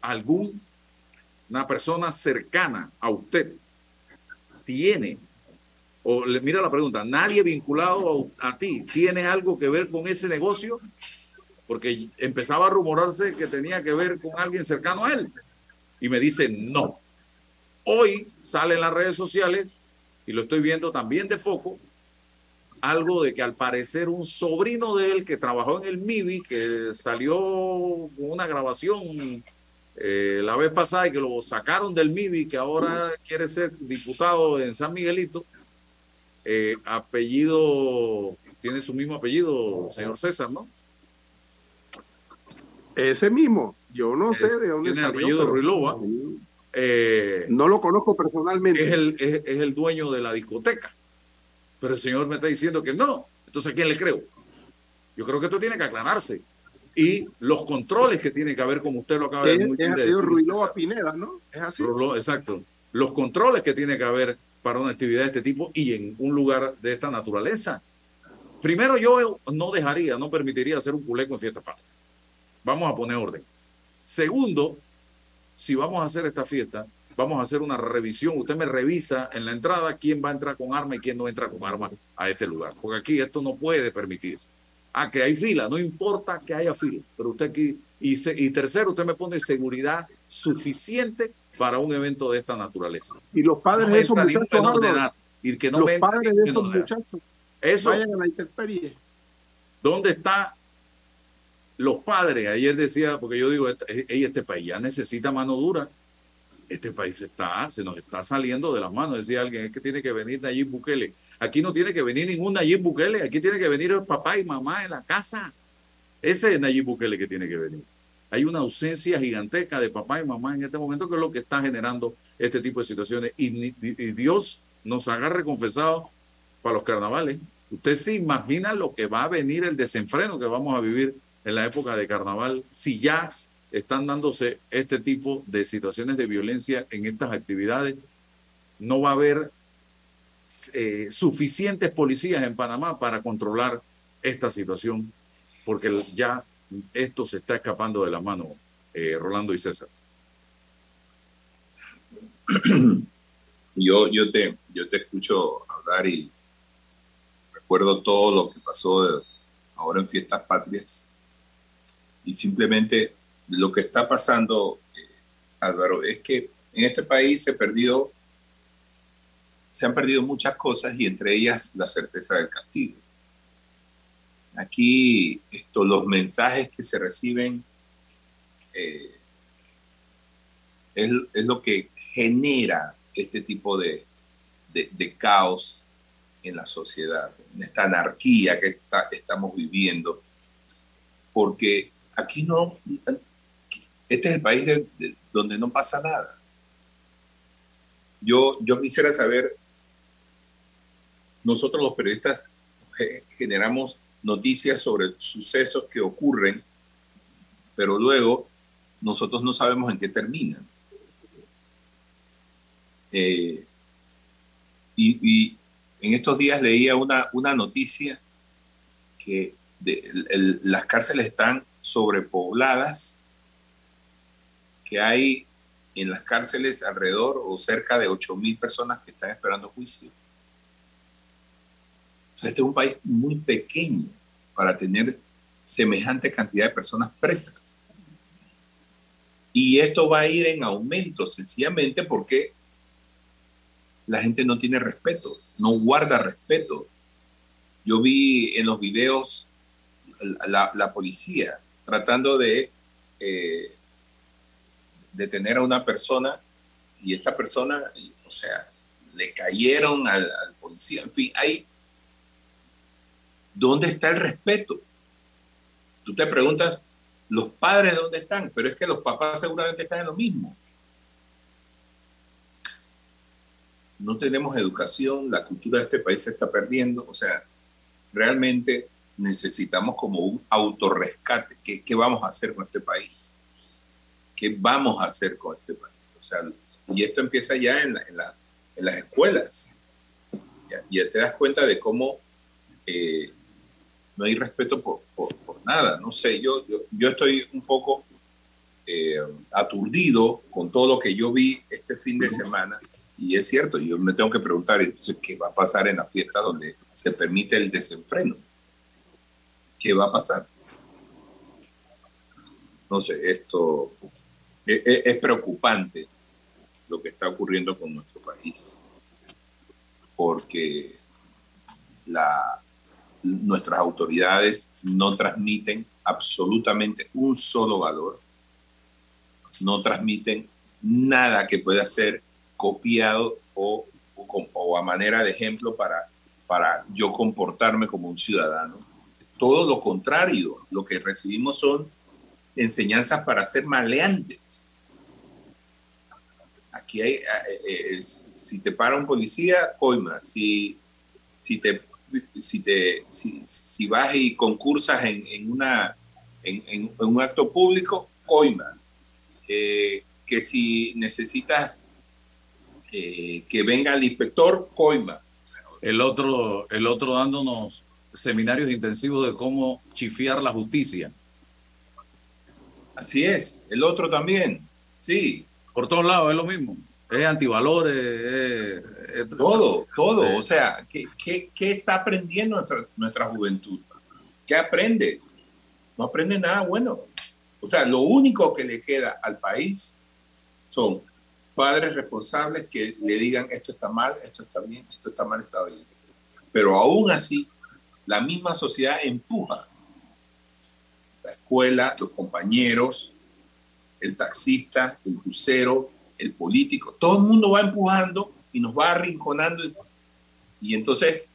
a algún una persona cercana a usted tiene o le mira la pregunta, nadie vinculado a, a ti tiene algo que ver con ese negocio porque empezaba a rumorarse que tenía que ver con alguien cercano a él. Y me dice, no. Hoy sale en las redes sociales, y lo estoy viendo también de foco, algo de que al parecer un sobrino de él que trabajó en el MIBI, que salió con una grabación eh, la vez pasada y que lo sacaron del MIBI, que ahora quiere ser diputado en San Miguelito, eh, apellido, tiene su mismo apellido, señor César, ¿no? Ese mismo, yo no sé de dónde tiene el apellido Ruilova. Eh, no lo conozco personalmente. Es el, es, es el dueño de la discoteca. Pero el señor me está diciendo que no. Entonces, ¿a quién le creo? Yo creo que esto tiene que aclararse. Y los controles que tiene que haber, como usted lo acaba de, muy bien decir. Ruilova Pineda, ¿no? Es así. exacto. Los controles que tiene que haber para una actividad de este tipo y en un lugar de esta naturaleza. Primero, yo no dejaría, no permitiría hacer un culeco en fiesta patria. Vamos a poner orden. Segundo, si vamos a hacer esta fiesta, vamos a hacer una revisión. Usted me revisa en la entrada quién va a entrar con arma y quién no entra con arma a este lugar. Porque aquí esto no puede permitirse. Ah, que hay fila, no importa que haya fila, pero usted aquí. Y, y tercero, usted me pone seguridad suficiente para un evento de esta naturaleza. Y los padres de esos muchachos. De edad, y que no los padres de esos muchachos. Eso, vayan a la intemperie. ¿Dónde está los padres? Ayer decía, porque yo digo, este, este país ya necesita mano dura este país está, se nos está saliendo de las manos. Decía alguien, es que tiene que venir Nayib Bukele. Aquí no tiene que venir ningún Nayib Bukele, aquí tiene que venir el papá y mamá en la casa. Ese es Nayib Bukele que tiene que venir. Hay una ausencia gigantesca de papá y mamá en este momento que es lo que está generando este tipo de situaciones. Y, y Dios nos agarre confesado para los carnavales. Usted se imagina lo que va a venir, el desenfreno que vamos a vivir en la época de carnaval, si ya están dándose este tipo de situaciones de violencia en estas actividades. No va a haber eh, suficientes policías en Panamá para controlar esta situación, porque ya esto se está escapando de la mano, eh, Rolando y César. Yo, yo, te, yo te escucho hablar y recuerdo todo lo que pasó ahora en Fiestas Patrias y simplemente lo que está pasando, eh, Álvaro, es que en este país se perdió, se han perdido muchas cosas y entre ellas la certeza del castigo. Aquí esto, los mensajes que se reciben eh, es, lo que genera este tipo de, de, caos en la sociedad, en esta anarquía que está, estamos viviendo, porque aquí no, este es el país donde no pasa nada. Yo, yo quisiera saber, nosotros los periodistas generamos noticias sobre sucesos que ocurren, pero luego nosotros no sabemos en qué terminan. Eh, y, en estos días leía una, una noticia que las cárceles están sobrepobladas que hay en las cárceles alrededor o cerca de 8 mil personas que están esperando juicio. Este es un país muy pequeño para tener semejante cantidad de personas presas. Y esto va a ir en aumento sencillamente porque la gente no tiene respeto, no guarda respeto. Yo vi en los videos la, policía tratando de eh, detener a una persona y esta persona, o sea, le cayeron al, policía. En fin, hay... ¿Dónde está el respeto? Tú te preguntas, ¿los padres dónde están? Pero es que los papás seguramente están en lo mismo. No tenemos educación, la cultura de este país se está perdiendo, o sea, realmente necesitamos como un autorrescate. ¿Qué, qué vamos a hacer con este país? ¿qué vamos a hacer con este país? O sea, y esto empieza ya en, las escuelas. Ya, ya, te das cuenta de cómo eh, no hay respeto por, nada. No sé, yo, yo, estoy un poco eh, aturdido con todo lo que yo vi este fin de semana. Y es cierto, yo me tengo que preguntar entonces qué va a pasar en la fiesta donde se permite el desenfreno. ¿Qué va a pasar? sé, esto es, e, es preocupante lo que está ocurriendo con nuestro país, porque la, nuestras autoridades no transmiten absolutamente un solo valor, no transmiten nada que pueda ser copiado o, o, a manera de ejemplo para, para yo comportarme como un ciudadano. Todo lo contrario, lo que recibimos son enseñanzas para ser maleantes. Aquí hay, eh, eh, si te para un policía, coima. Si, si te si, te, si, vas y concursas en, en una, en, un acto público, coima. Eh, que si necesitas que venga el inspector, coima. El otro, el otro dándonos seminarios intensivos de cómo chifiar la justicia. Así es, el otro también, sí. Por todos lados es lo mismo es antivalores, todo, todo. O sea, ¿qué, qué, qué está aprendiendo nuestra, nuestra, juventud? ¿Qué aprende? No aprende nada bueno. O sea, lo único que le queda al país son padres responsables que le digan esto está mal, esto está bien, esto está mal, está bien. Pero aún así, la misma sociedad empuja. La escuela, los compañeros, el taxista, el crucero, el político, todo el mundo va empujando y nos va arrinconando. Y entonces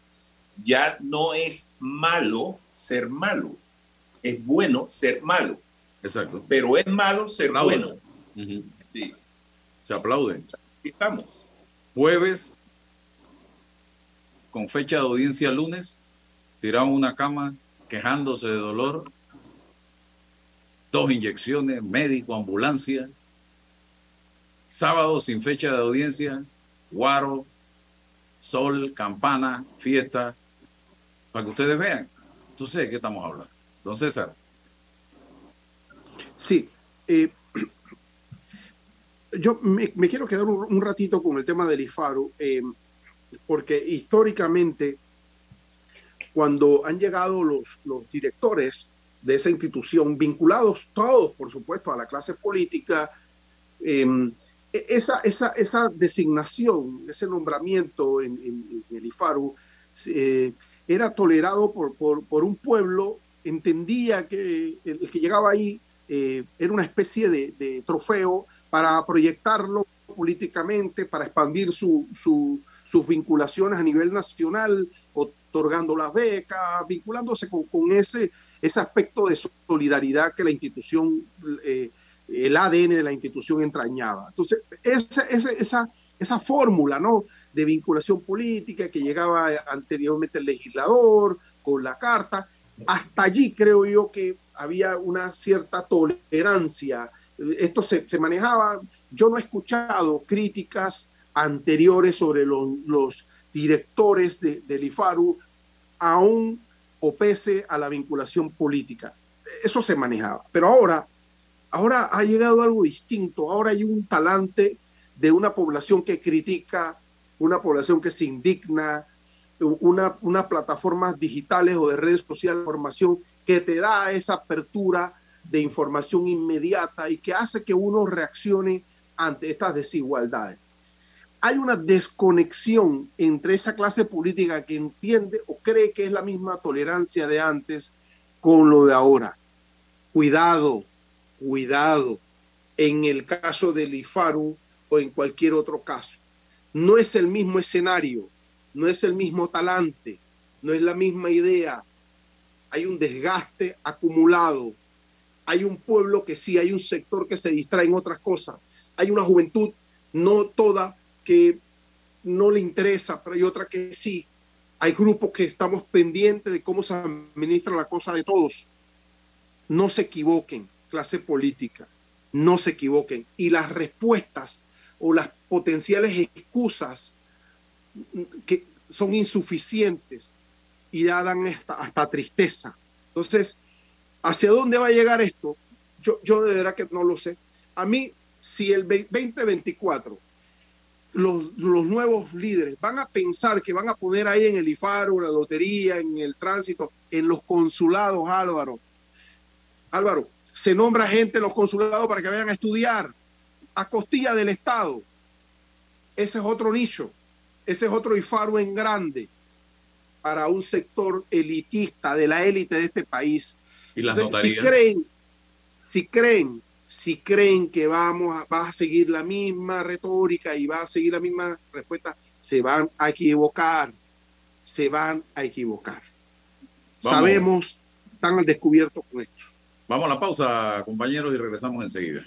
ya no es malo ser malo, es bueno ser malo. Exacto. Pero es malo ser bueno. sí. Se aplauden. Estamos. Jueves, con fecha de audiencia lunes, tiraron una cama quejándose de dolor, dos inyecciones, médico, ambulancia, Sábado sin fecha de audiencia, guaro, sol, campana, fiesta, para que ustedes vean. Entonces, ¿de qué estamos hablando? Don César. Sí. Eh, yo me, quiero quedar un, ratito con el tema del IFARU, eh, porque históricamente, cuando han llegado los, directores de esa institución, vinculados todos, por supuesto, a la clase política, eh, e, esa, designación, ese nombramiento en, el IFARU, eh, era tolerado por, un pueblo, entendía que el que llegaba ahí eh, era una especie de, trofeo para proyectarlo políticamente, para expandir su, sus vinculaciones a nivel nacional, otorgando las becas, vinculándose con, ese, ese aspecto de solidaridad que la institución eh, el ADN de la institución entrañaba. Entonces, esa, esa, esa, fórmula ¿no? de vinculación política que llegaba anteriormente el legislador con la carta, hasta allí creo yo que había una cierta tolerancia. Esto se, manejaba, yo no he escuchado críticas anteriores sobre los, directores de, del IFARU, aún o pese a la vinculación política. Eso se manejaba. Pero ahora Ahora ha llegado algo distinto, ahora hay un talante de una población que critica, una población que se indigna, una, unas plataformas digitales o de redes sociales de información que te da esa apertura de información inmediata y que hace que uno reaccione ante estas desigualdades. Hay una desconexión entre esa clase política que entiende o cree que es la misma tolerancia de antes con lo de ahora. Cuidado, cuidado en el caso del IFARU o en cualquier otro caso. No es el mismo escenario, no es el mismo talante, no es la misma idea. Hay un desgaste acumulado. Hay un pueblo que sí, hay un sector que se distrae en otras cosas. Hay una juventud, no toda, que no le interesa, pero hay otra que sí. Hay grupos que estamos pendientes de cómo se administra la cosa de todos. No se equivoquen clase política. No se equivoquen. Y las respuestas o las potenciales excusas que son insuficientes y ya dan hasta, tristeza. Entonces, ¿hacia dónde va a llegar esto? Yo, yo de verdad que no lo sé. A mí, si el 2024 los, los, nuevos líderes van a pensar que van a poner ahí en el IFARO, la lotería, en el tránsito, en los consulados, Álvaro. Álvaro, se nombra gente en los consulados para que vayan a estudiar a costilla del Estado. Ese es otro nicho, ese es otro IFARO en grande para un sector elitista de la élite de este país. Y las Entonces, si creen, si creen, si creen que vamos a, va a seguir la misma retórica y va a seguir la misma respuesta, se van a equivocar, se van a equivocar. Vamos. Sabemos, están al descubierto con esto. Vamos a la pausa, compañeros, y regresamos enseguida.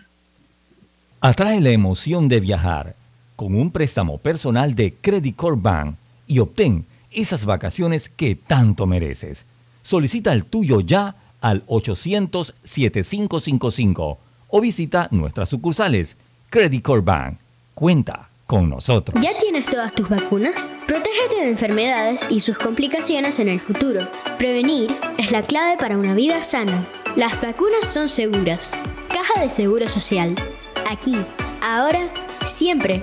Atrae la emoción de viajar con un préstamo personal de Credit Corp Bank y obtén esas vacaciones que tanto mereces. Solicita el tuyo ya al 800-7555 o visita nuestras sucursales. Credit Corp Bank. Cuenta con nosotros. ¿Ya tienes todas tus vacunas? Protégete de enfermedades y sus complicaciones en el futuro. Prevenir es la clave para una vida sana. Las vacunas son seguras. Caja de Seguro Social. Aquí, ahora, siempre.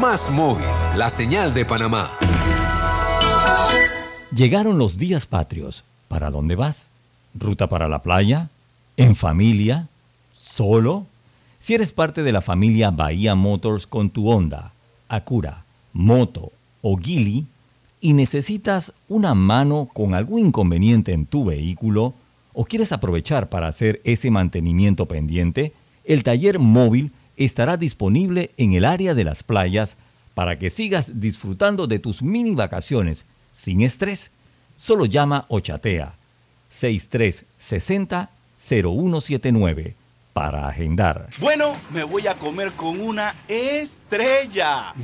Más móvil, la señal de Panamá. Llegaron los días patrios. ¿Para dónde vas? ¿Ruta para la playa? ¿En familia? ¿Solo? Si eres parte de la familia Bahía Motors con tu Honda, Acura, Moto o Gili y necesitas una mano con algún inconveniente en tu vehículo o quieres aprovechar para hacer ese mantenimiento pendiente, el taller móvil estará disponible en el área de las playas para que sigas disfrutando de tus mini vacaciones sin estrés. Solo llama o chatea 6360-0179 para agendar. Bueno, me voy a comer con una estrella.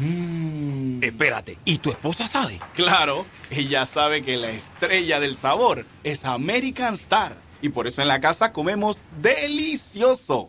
Espérate, ¿y tu esposa sabe? Claro, ella sabe que la estrella del sabor es American Star. Y por eso en la casa comemos delicioso.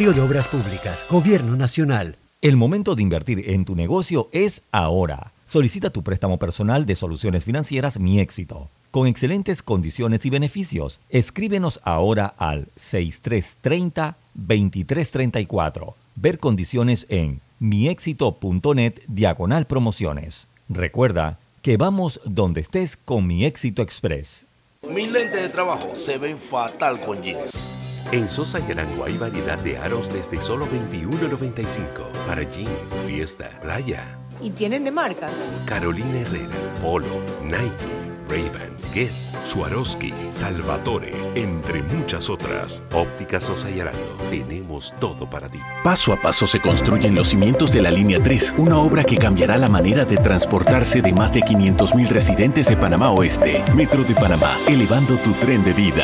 de Obras Públicas, Gobierno Nacional. El momento de invertir en tu negocio es ahora. Solicita tu préstamo personal de soluciones financieras Mi Éxito, con excelentes condiciones y beneficios. Escríbenos ahora al 6330-2334. Ver condiciones en miexito.net diagonal promociones. Recuerda que vamos donde estés con Mi Éxito Express. Mis lentes de trabajo se ven fatal con jeans. En Sosa y Arango hay variedad de aros desde solo $21.95 para jeans, fiesta, playa. ¿Y tienen de marcas? Carolina Herrera, Polo, Nike, Ray-Ban, Guess, Swarovski, Salvatore, entre muchas otras. Óptica Sosa y Arango, tenemos todo para ti. Paso a paso se construyen los cimientos de la Línea 3, una obra que cambiará la manera de transportarse de más de 500.000 residentes de Panamá Oeste. Metro de Panamá, elevando tu tren de vida.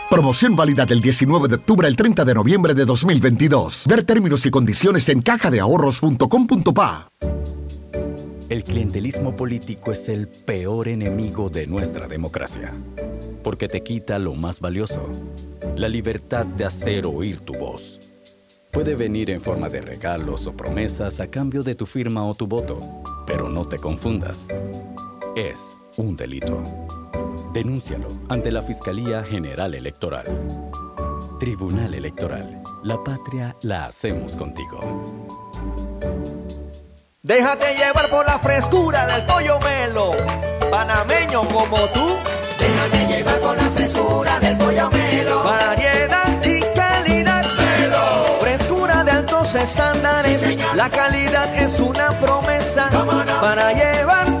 Promoción válida del 19 de octubre al 30 de noviembre de 2022. Ver términos y condiciones en cajadeahorros.com.pa. El clientelismo político es el peor enemigo de nuestra democracia, porque te quita lo más valioso, la libertad de hacer oír tu voz. Puede venir en forma de regalos o promesas a cambio de tu firma o tu voto, pero no te confundas. Es un delito. Denúncialo ante la Fiscalía General Electoral. Tribunal Electoral. La patria la hacemos contigo. Déjate llevar por la frescura del pollo melo. Panameño como tú. Déjate llevar por la frescura del pollo melo. Variedad y calidad. Melo. Frescura de altos estándares. la calidad es una promesa. Para llevarte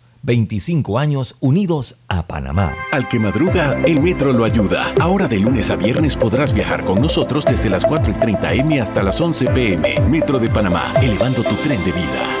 25 años unidos a Panamá. Al que madruga, el metro lo ayuda. Ahora de lunes a viernes podrás viajar con nosotros desde las 4 y 30 M hasta las 11 PM. Metro de Panamá, elevando tu tren de vida.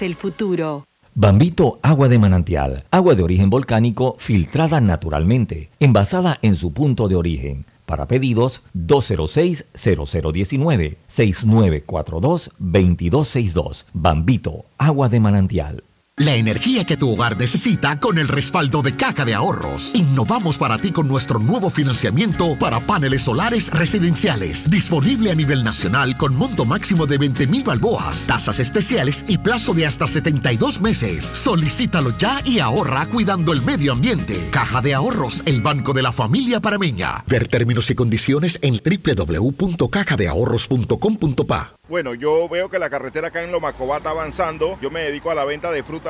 el futuro. Bambito Agua de Manantial, agua de origen volcánico filtrada naturalmente, envasada en su punto de origen. Para pedidos 206-0019-6942-2262. Bambito Agua de Manantial. La energía que tu hogar necesita con el respaldo de Caja de Ahorros. Innovamos para ti con nuestro nuevo financiamiento para paneles solares residenciales. Disponible a nivel nacional con monto máximo de 20 mil balboas, tasas especiales y plazo de hasta 72 meses. Solicítalo ya y ahorra cuidando el medio ambiente. Caja de Ahorros, el banco de la familia parameña. Ver términos y condiciones en www.cajadeahorros.com.pa. Bueno, yo veo que la carretera acá en Lomacobá está avanzando. Yo me dedico a la venta de frutas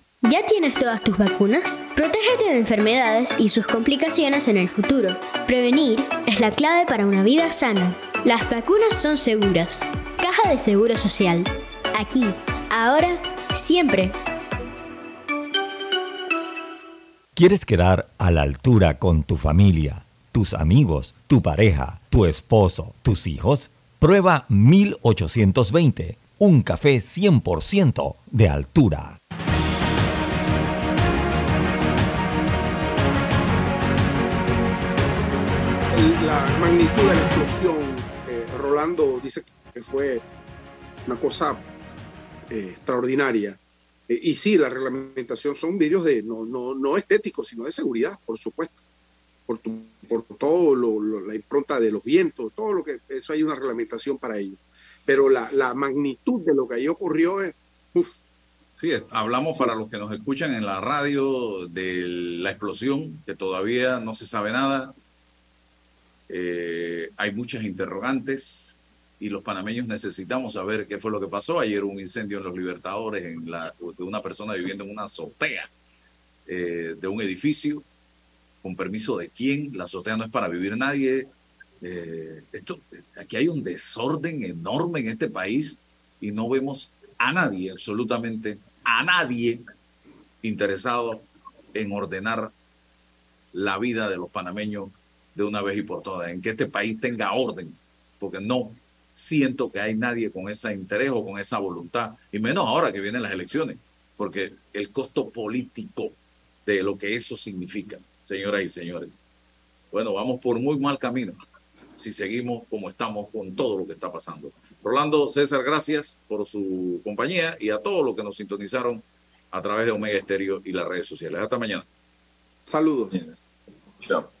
¿Ya tienes todas tus vacunas? Protégete de enfermedades y sus complicaciones en el futuro. Prevenir es la clave para una vida sana. Las vacunas son seguras. Caja de Seguro Social. Aquí, ahora, siempre. ¿Quieres quedar a la altura con tu familia, tus amigos, tu pareja, tu esposo, tus hijos? Prueba 1820, un café 100% de altura. La magnitud de la explosión, eh, Rolando dice que fue una cosa eh, extraordinaria. Eh, y sí, la reglamentación son vídeos de no, no, no estéticos, sino de seguridad, por supuesto. Por, tu- por todo lo, lo- la impronta de los vientos, todo lo que eso hay una reglamentación para ello. Pero la, la magnitud de lo que ahí ocurrió es Sí, es- hablamos para los que nos escuchan en la radio de la explosión, que todavía no se sabe nada. Eh, hay muchas interrogantes y los panameños necesitamos saber qué fue lo que pasó. Ayer un incendio en Los Libertadores en de una persona viviendo en una azotea eh, de un edificio. ¿Con permiso de quién? La azotea no es para vivir nadie. Eh, esto, aquí hay un desorden enorme en este país y no vemos a nadie, absolutamente a nadie interesado en ordenar la vida de los panameños de una vez y por todas, en que este país tenga orden, porque no siento que hay nadie con ese interés o con esa voluntad, y menos ahora que vienen las elecciones, porque el costo político de lo que eso significa, señoras y señores. Bueno, vamos por muy mal camino si seguimos como estamos con todo lo que está pasando. Rolando César, gracias por su compañía y a todos los que nos sintonizaron a través de Omega Estéreo y las redes sociales. Hasta mañana. Saludos. Chao.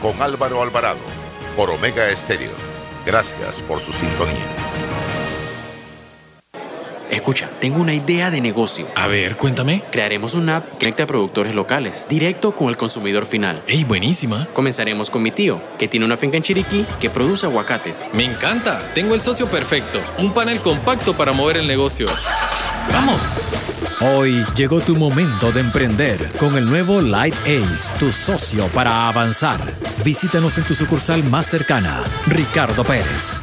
con Álvaro Alvarado por Omega Estéreo. Gracias por su sintonía. Escucha, tengo una idea de negocio. A ver, cuéntame. Crearemos una app que conecte a productores locales, directo con el consumidor final. ¡Ey, buenísima! Comenzaremos con mi tío, que tiene una finca en Chiriquí que produce aguacates. Me encanta. Tengo el socio perfecto. Un panel compacto para mover el negocio. ¡Vamos! Hoy llegó tu momento de emprender con el nuevo Light Ace, tu socio para avanzar. Visítanos en tu sucursal más cercana, Ricardo Pérez.